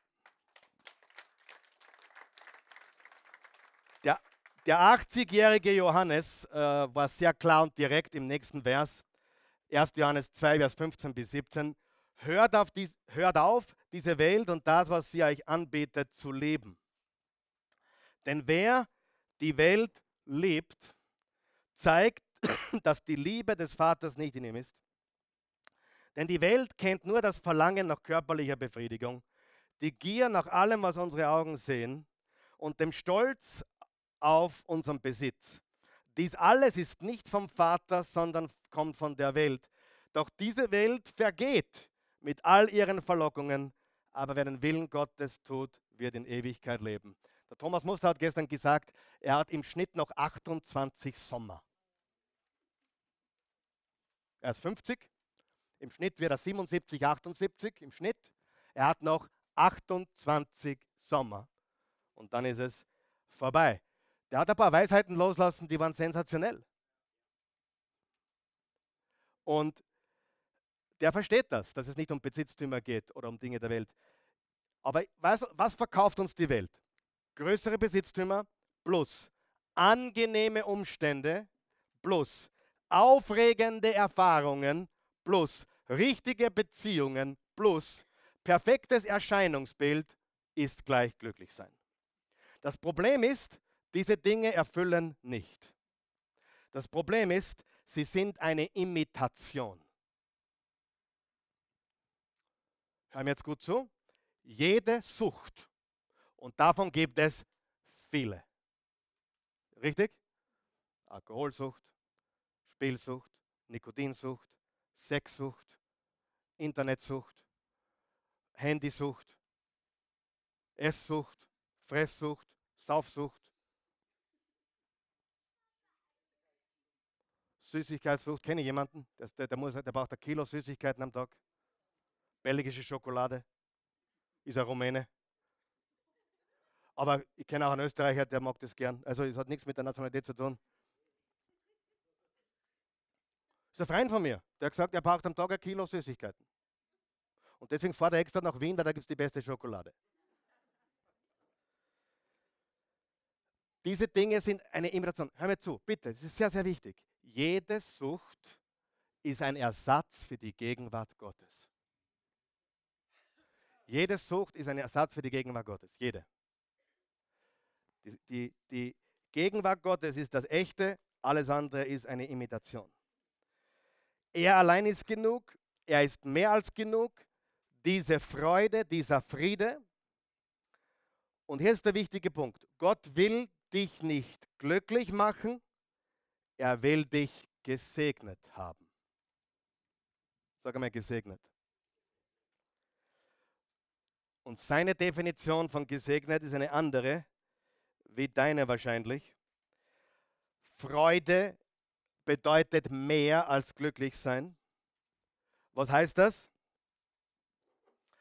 Der der 80-jährige Johannes äh, war sehr klar und direkt im nächsten Vers, 1. Johannes 2, Vers 15 bis 17. Hört auf, dies, hört auf, diese Welt und das, was sie euch anbietet, zu leben. Denn wer die Welt liebt, zeigt, dass die Liebe des Vaters nicht in ihm ist. Denn die Welt kennt nur das Verlangen nach körperlicher Befriedigung, die Gier nach allem, was unsere Augen sehen und dem Stolz auf unseren Besitz. Dies alles ist nicht vom Vater, sondern kommt von der Welt. Doch diese Welt vergeht mit all ihren Verlockungen, aber wer den Willen Gottes tut, wird in Ewigkeit leben. Der Thomas Muster hat gestern gesagt, er hat im Schnitt noch 28 Sommer. Er ist 50, im Schnitt wird er 77, 78 im Schnitt. Er hat noch 28 Sommer und dann ist es vorbei. Der hat ein paar Weisheiten loslassen, die waren sensationell. Und der versteht das, dass es nicht um Besitztümer geht oder um Dinge der Welt. Aber was, was verkauft uns die Welt? Größere Besitztümer plus angenehme Umstände plus aufregende Erfahrungen plus richtige Beziehungen plus perfektes Erscheinungsbild ist gleich glücklich sein. Das Problem ist, diese Dinge erfüllen nicht. Das Problem ist, sie sind eine Imitation. Hör mir jetzt gut zu. Jede Sucht, und davon gibt es viele. Richtig? Alkoholsucht, Spielsucht, Nikotinsucht, Sexsucht, Internetsucht, Handysucht, Esssucht, Fresssucht, Saufsucht, Süßigkeitssucht. Kenne ich jemanden? Der, der, muss, der braucht ein Kilo Süßigkeiten am Tag. Belgische Schokolade. Ist ein Rumäne. Aber ich kenne auch einen Österreicher, der mag das gern. Also es hat nichts mit der Nationalität zu tun. Das ist ein Freund von mir, der hat gesagt, er braucht am Tag ein Kilo Süßigkeiten. Und deswegen fährt er extra nach Wien, da gibt es die beste Schokolade. Diese Dinge sind eine Imitation. Hör mir zu, bitte, das ist sehr, sehr wichtig. Jede Sucht ist ein Ersatz für die Gegenwart Gottes. Jede Sucht ist ein Ersatz für die Gegenwart Gottes. Jede. Die, die, die Gegenwart Gottes ist das Echte, alles andere ist eine Imitation. Er allein ist genug, er ist mehr als genug. Diese Freude, dieser Friede. Und hier ist der wichtige Punkt. Gott will dich nicht glücklich machen, er will dich gesegnet haben. Sag einmal gesegnet. Und seine Definition von gesegnet ist eine andere, wie deine wahrscheinlich. Freude bedeutet mehr als glücklich sein. Was heißt das?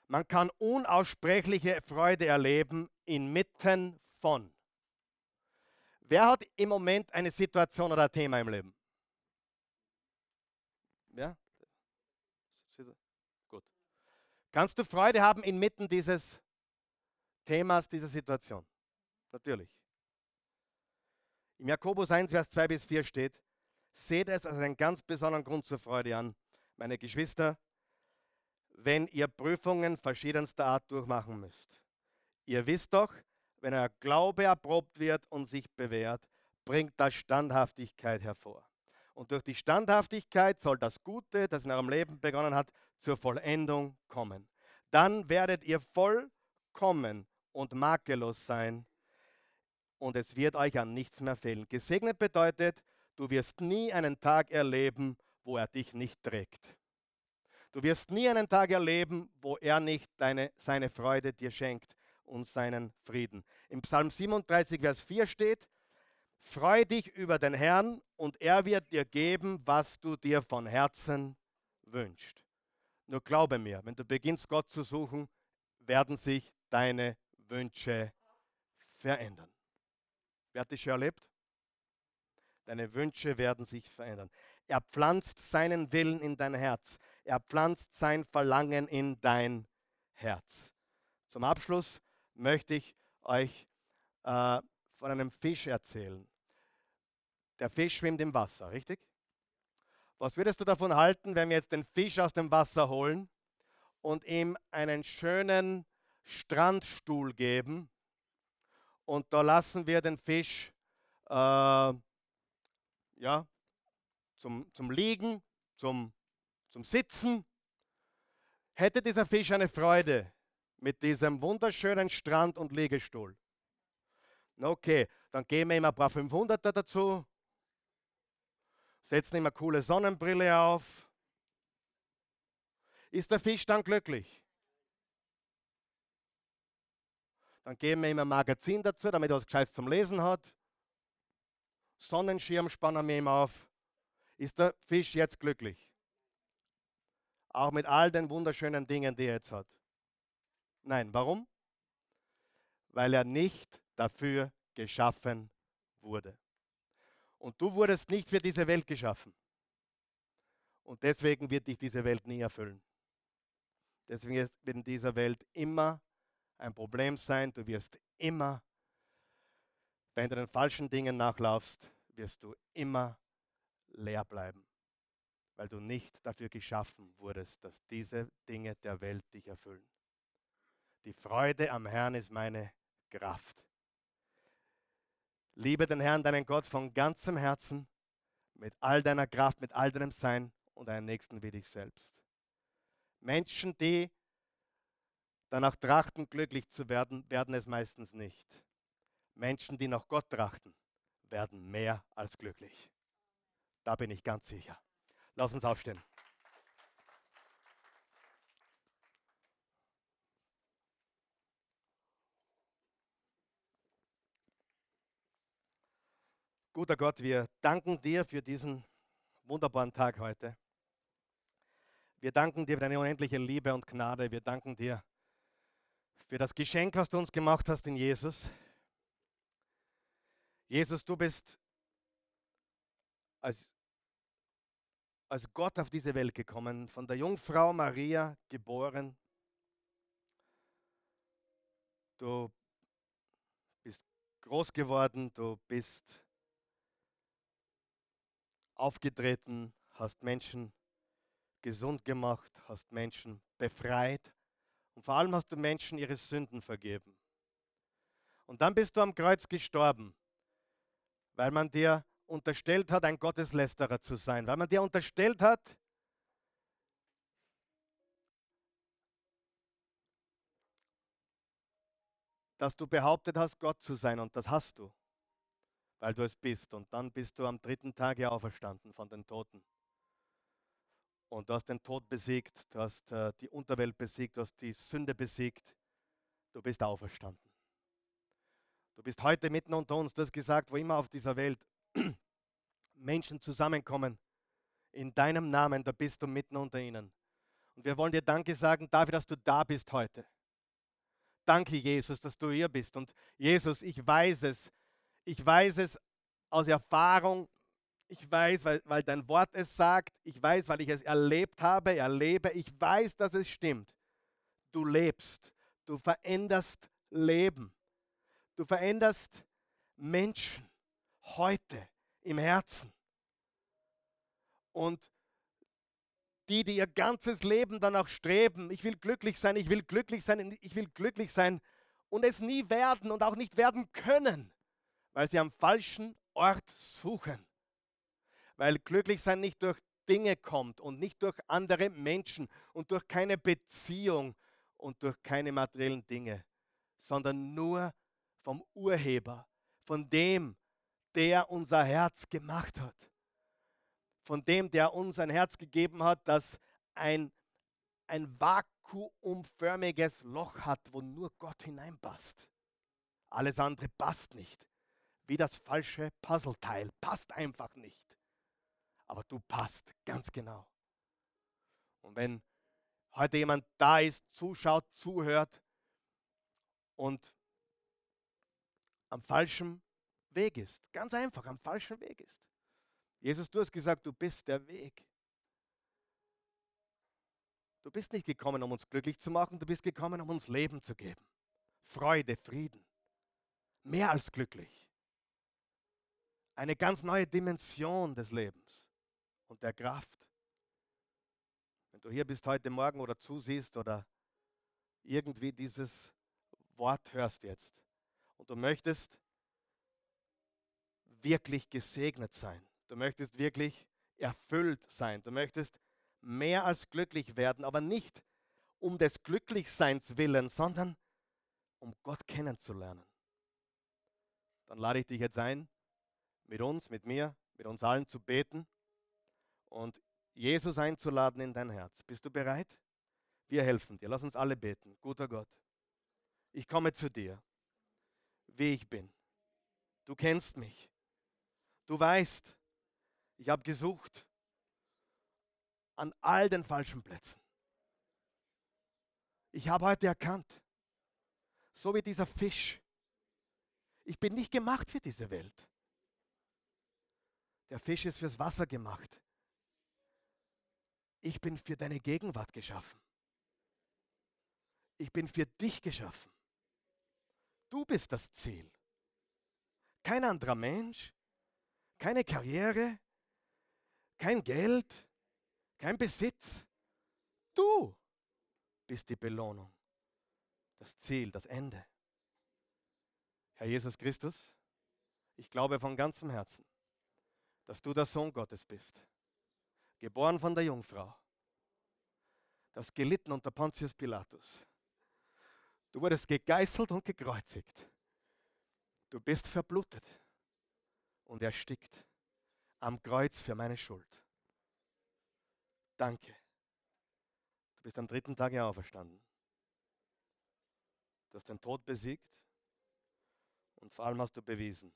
Man kann unaussprechliche Freude erleben inmitten von. Wer hat im Moment eine Situation oder ein Thema im Leben? Ja? Gut. Kannst du Freude haben inmitten dieses Themas, dieser Situation? Natürlich. Im Jakobus 1, Vers 2 bis 4 steht, seht es als einen ganz besonderen Grund zur Freude an, meine Geschwister, wenn ihr Prüfungen verschiedenster Art durchmachen müsst. Ihr wisst doch, wenn euer Glaube erprobt wird und sich bewährt, bringt das Standhaftigkeit hervor. Und durch die Standhaftigkeit soll das Gute, das in eurem Leben begonnen hat, zur Vollendung kommen. Dann werdet ihr vollkommen und makellos sein und es wird euch an nichts mehr fehlen. Gesegnet bedeutet, du wirst nie einen Tag erleben, wo er dich nicht trägt. Du wirst nie einen Tag erleben, wo er nicht deine, seine Freude dir schenkt und seinen Frieden. Im Psalm 37, Vers 4 steht, Freu dich über den Herrn und er wird dir geben, was du dir von Herzen wünschst. Nur glaube mir, wenn du beginnst, Gott zu suchen, werden sich deine Wünsche verändern. Wer hat das schon erlebt? Deine Wünsche werden sich verändern. Er pflanzt seinen Willen in dein Herz. Er pflanzt sein Verlangen in dein Herz. Zum Abschluss möchte ich euch äh, von einem Fisch erzählen. Der Fisch schwimmt im Wasser, richtig? Was würdest du davon halten, wenn wir jetzt den Fisch aus dem Wasser holen und ihm einen schönen Strandstuhl geben und da lassen wir den Fisch äh, ja, zum, zum Liegen, zum, zum Sitzen. Hätte dieser Fisch eine Freude mit diesem wunderschönen Strand und Liegestuhl? Okay, dann geben wir ihm ein paar 500er dazu, setzen ihm eine coole Sonnenbrille auf. Ist der Fisch dann glücklich? Dann geben wir ihm ein Magazin dazu, damit er was Gescheites zum Lesen hat. Sonnenschirm spannen wir ihm auf. Ist der Fisch jetzt glücklich? Auch mit all den wunderschönen Dingen, die er jetzt hat. Nein, warum? Weil er nicht dafür geschaffen wurde. Und du wurdest nicht für diese Welt geschaffen. Und deswegen wird dich diese Welt nie erfüllen. Deswegen wird in dieser Welt immer ein Problem sein. Du wirst immer, wenn du den falschen Dingen nachlaufst, wirst du immer leer bleiben, weil du nicht dafür geschaffen wurdest, dass diese Dinge der Welt dich erfüllen. Die Freude am Herrn ist meine Kraft. Liebe den Herrn, deinen Gott, von ganzem Herzen, mit all deiner Kraft, mit all deinem Sein und deinen Nächsten wie dich selbst. Menschen, die danach trachten, glücklich zu werden, werden es meistens nicht. Menschen, die nach Gott trachten, werden mehr als glücklich. Da bin ich ganz sicher. Lass uns aufstehen. Guter Gott, wir danken dir für diesen wunderbaren Tag heute. Wir danken dir für deine unendliche Liebe und Gnade. Wir danken dir für das Geschenk, was du uns gemacht hast in Jesus. Jesus, du bist als, als Gott auf diese Welt gekommen, von der Jungfrau Maria geboren. Du bist groß geworden, du bist aufgetreten, hast Menschen gesund gemacht, hast Menschen befreit und vor allem hast du Menschen ihre Sünden vergeben. Und dann bist du am Kreuz gestorben, weil man dir unterstellt hat, ein Gotteslästerer zu sein, weil man dir unterstellt hat, dass du behauptet hast, Gott zu sein und das hast du weil du es bist. Und dann bist du am dritten Tag ja auferstanden von den Toten. Und du hast den Tod besiegt, du hast äh, die Unterwelt besiegt, du hast die Sünde besiegt. Du bist auferstanden. Du bist heute mitten unter uns. Du hast gesagt, wo immer auf dieser Welt Menschen zusammenkommen, in deinem Namen, da bist du mitten unter ihnen. Und wir wollen dir Danke sagen dafür, dass du da bist heute. Danke, Jesus, dass du hier bist. Und Jesus, ich weiß es, ich weiß es aus Erfahrung. Ich weiß, weil, weil dein Wort es sagt. Ich weiß, weil ich es erlebt habe, erlebe. Ich weiß, dass es stimmt. Du lebst. Du veränderst Leben. Du veränderst Menschen heute im Herzen. Und die, die ihr ganzes Leben danach streben, ich will glücklich sein, ich will glücklich sein, ich will glücklich sein und es nie werden und auch nicht werden können, weil sie am falschen Ort suchen. Weil glücklich sein nicht durch Dinge kommt und nicht durch andere Menschen und durch keine Beziehung und durch keine materiellen Dinge, sondern nur vom Urheber, von dem, der unser Herz gemacht hat, von dem, der uns ein Herz gegeben hat, das ein, ein vakuumförmiges Loch hat, wo nur Gott hineinpasst. Alles andere passt nicht wie das falsche Puzzleteil. Passt einfach nicht. Aber du passt ganz genau. Und wenn heute jemand da ist, zuschaut, zuhört und am falschen Weg ist, ganz einfach am falschen Weg ist. Jesus, du hast gesagt, du bist der Weg. Du bist nicht gekommen, um uns glücklich zu machen, du bist gekommen, um uns Leben zu geben. Freude, Frieden. Mehr als glücklich eine ganz neue Dimension des Lebens und der Kraft. Wenn du hier bist heute Morgen oder zusiehst oder irgendwie dieses Wort hörst jetzt und du möchtest wirklich gesegnet sein, du möchtest wirklich erfüllt sein, du möchtest mehr als glücklich werden, aber nicht um des Glücklichseins willen, sondern um Gott kennenzulernen. Dann lade ich dich jetzt ein, mit uns, mit mir, mit uns allen zu beten und Jesus einzuladen in dein Herz. Bist du bereit? Wir helfen dir. Lass uns alle beten. Guter Gott, ich komme zu dir, wie ich bin. Du kennst mich. Du weißt, ich habe gesucht an all den falschen Plätzen. Ich habe heute erkannt, so wie dieser Fisch, ich bin nicht gemacht für diese Welt. Der Fisch ist fürs Wasser gemacht. Ich bin für deine Gegenwart geschaffen. Ich bin für dich geschaffen. Du bist das Ziel. Kein anderer Mensch, keine Karriere, kein Geld, kein Besitz. Du bist die Belohnung, das Ziel, das Ende. Herr Jesus Christus, ich glaube von ganzem Herzen, dass du der Sohn Gottes bist, geboren von der Jungfrau, das gelitten unter Pontius Pilatus. Du wurdest gegeißelt und gekreuzigt. Du bist verblutet und erstickt am Kreuz für meine Schuld. Danke. Du bist am dritten Tag auferstanden. Du hast den Tod besiegt und vor allem hast du bewiesen,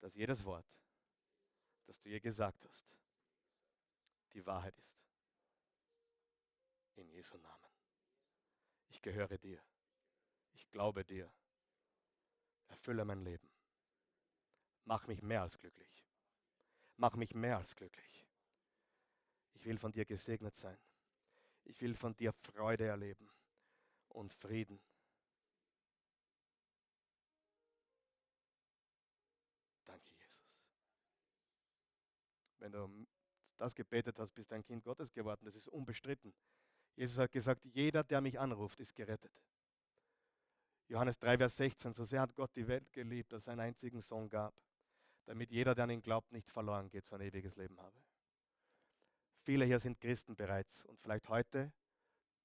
dass jedes Wort, das du je gesagt hast, die Wahrheit ist. In Jesu Namen. Ich gehöre dir. Ich glaube dir. Erfülle mein Leben. Mach mich mehr als glücklich. Mach mich mehr als glücklich. Ich will von dir gesegnet sein. Ich will von dir Freude erleben und Frieden. Wenn du das gebetet hast, bist du ein Kind Gottes geworden. Das ist unbestritten. Jesus hat gesagt, jeder, der mich anruft, ist gerettet. Johannes 3, Vers 16, so sehr hat Gott die Welt geliebt, dass es einen einzigen Sohn gab, damit jeder, der an ihn glaubt, nicht verloren geht, sondern ewiges Leben habe. Viele hier sind Christen bereits und vielleicht heute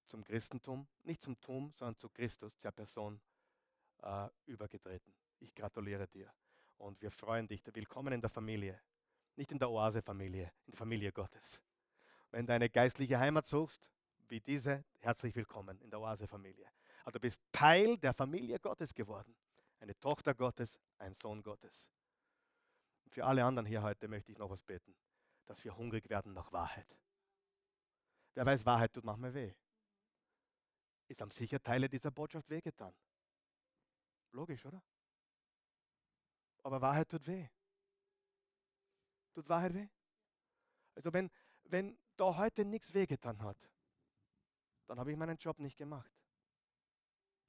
zum Christentum, nicht zum Tum, sondern zu Christus, der Person, äh, übergetreten. Ich gratuliere dir und wir freuen dich. Willkommen in der Familie, nicht in der Oase-Familie, in der Familie Gottes. Wenn du eine geistliche Heimat suchst, wie diese, herzlich willkommen in der Oase-Familie. Aber du bist Teil der Familie Gottes geworden. Eine Tochter Gottes, ein Sohn Gottes. Und für alle anderen hier heute möchte ich noch was beten, dass wir hungrig werden nach Wahrheit. Wer weiß, Wahrheit tut manchmal weh. Ist am sicher Teile dieser Botschaft wehgetan. Logisch, oder? Aber Wahrheit tut weh. Tut Wahrheit weh? Also wenn, wenn da heute nichts wehgetan hat, dann habe ich meinen Job nicht gemacht.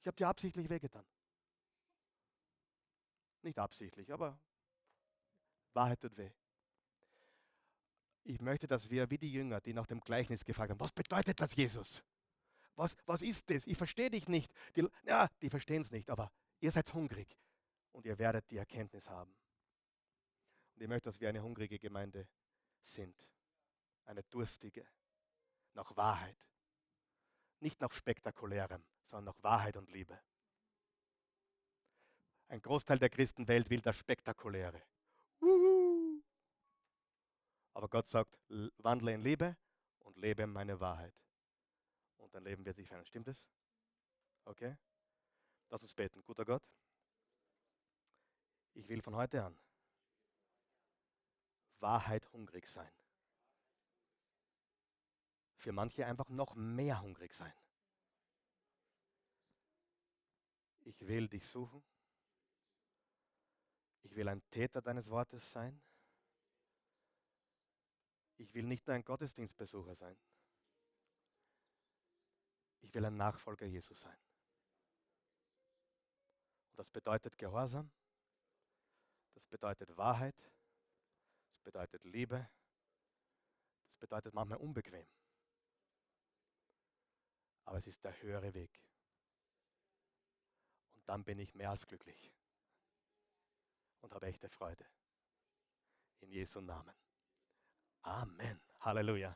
Ich habe dir absichtlich wehgetan. Nicht absichtlich, aber Wahrheit tut weh. Ich möchte, dass wir wie die Jünger, die nach dem Gleichnis gefragt haben, was bedeutet das, Jesus? Was, was ist das? Ich verstehe dich nicht. Die, ja, die verstehen es nicht, aber ihr seid hungrig und ihr werdet die Erkenntnis haben. Und ich möchte, dass wir eine hungrige Gemeinde sind. Eine durstige nach Wahrheit. Nicht nach spektakulärem, sondern nach Wahrheit und Liebe. Ein Großteil der Christenwelt will das Spektakuläre. Aber Gott sagt, wandle in Liebe und lebe meine Wahrheit. Und dein Leben wird sich verändern. Stimmt es? Okay? Lass uns beten. Guter Gott, ich will von heute an Wahrheit hungrig sein. Für manche einfach noch mehr hungrig sein. Ich will dich suchen. Ich will ein Täter deines Wortes sein. Ich will nicht nur ein Gottesdienstbesucher sein. Ich will ein Nachfolger Jesus sein. Und das bedeutet Gehorsam. Das bedeutet Wahrheit. Bedeutet Liebe. Das bedeutet manchmal unbequem. Aber es ist der höhere Weg. Und dann bin ich mehr als glücklich und habe echte Freude. In Jesu Namen. Amen. Halleluja.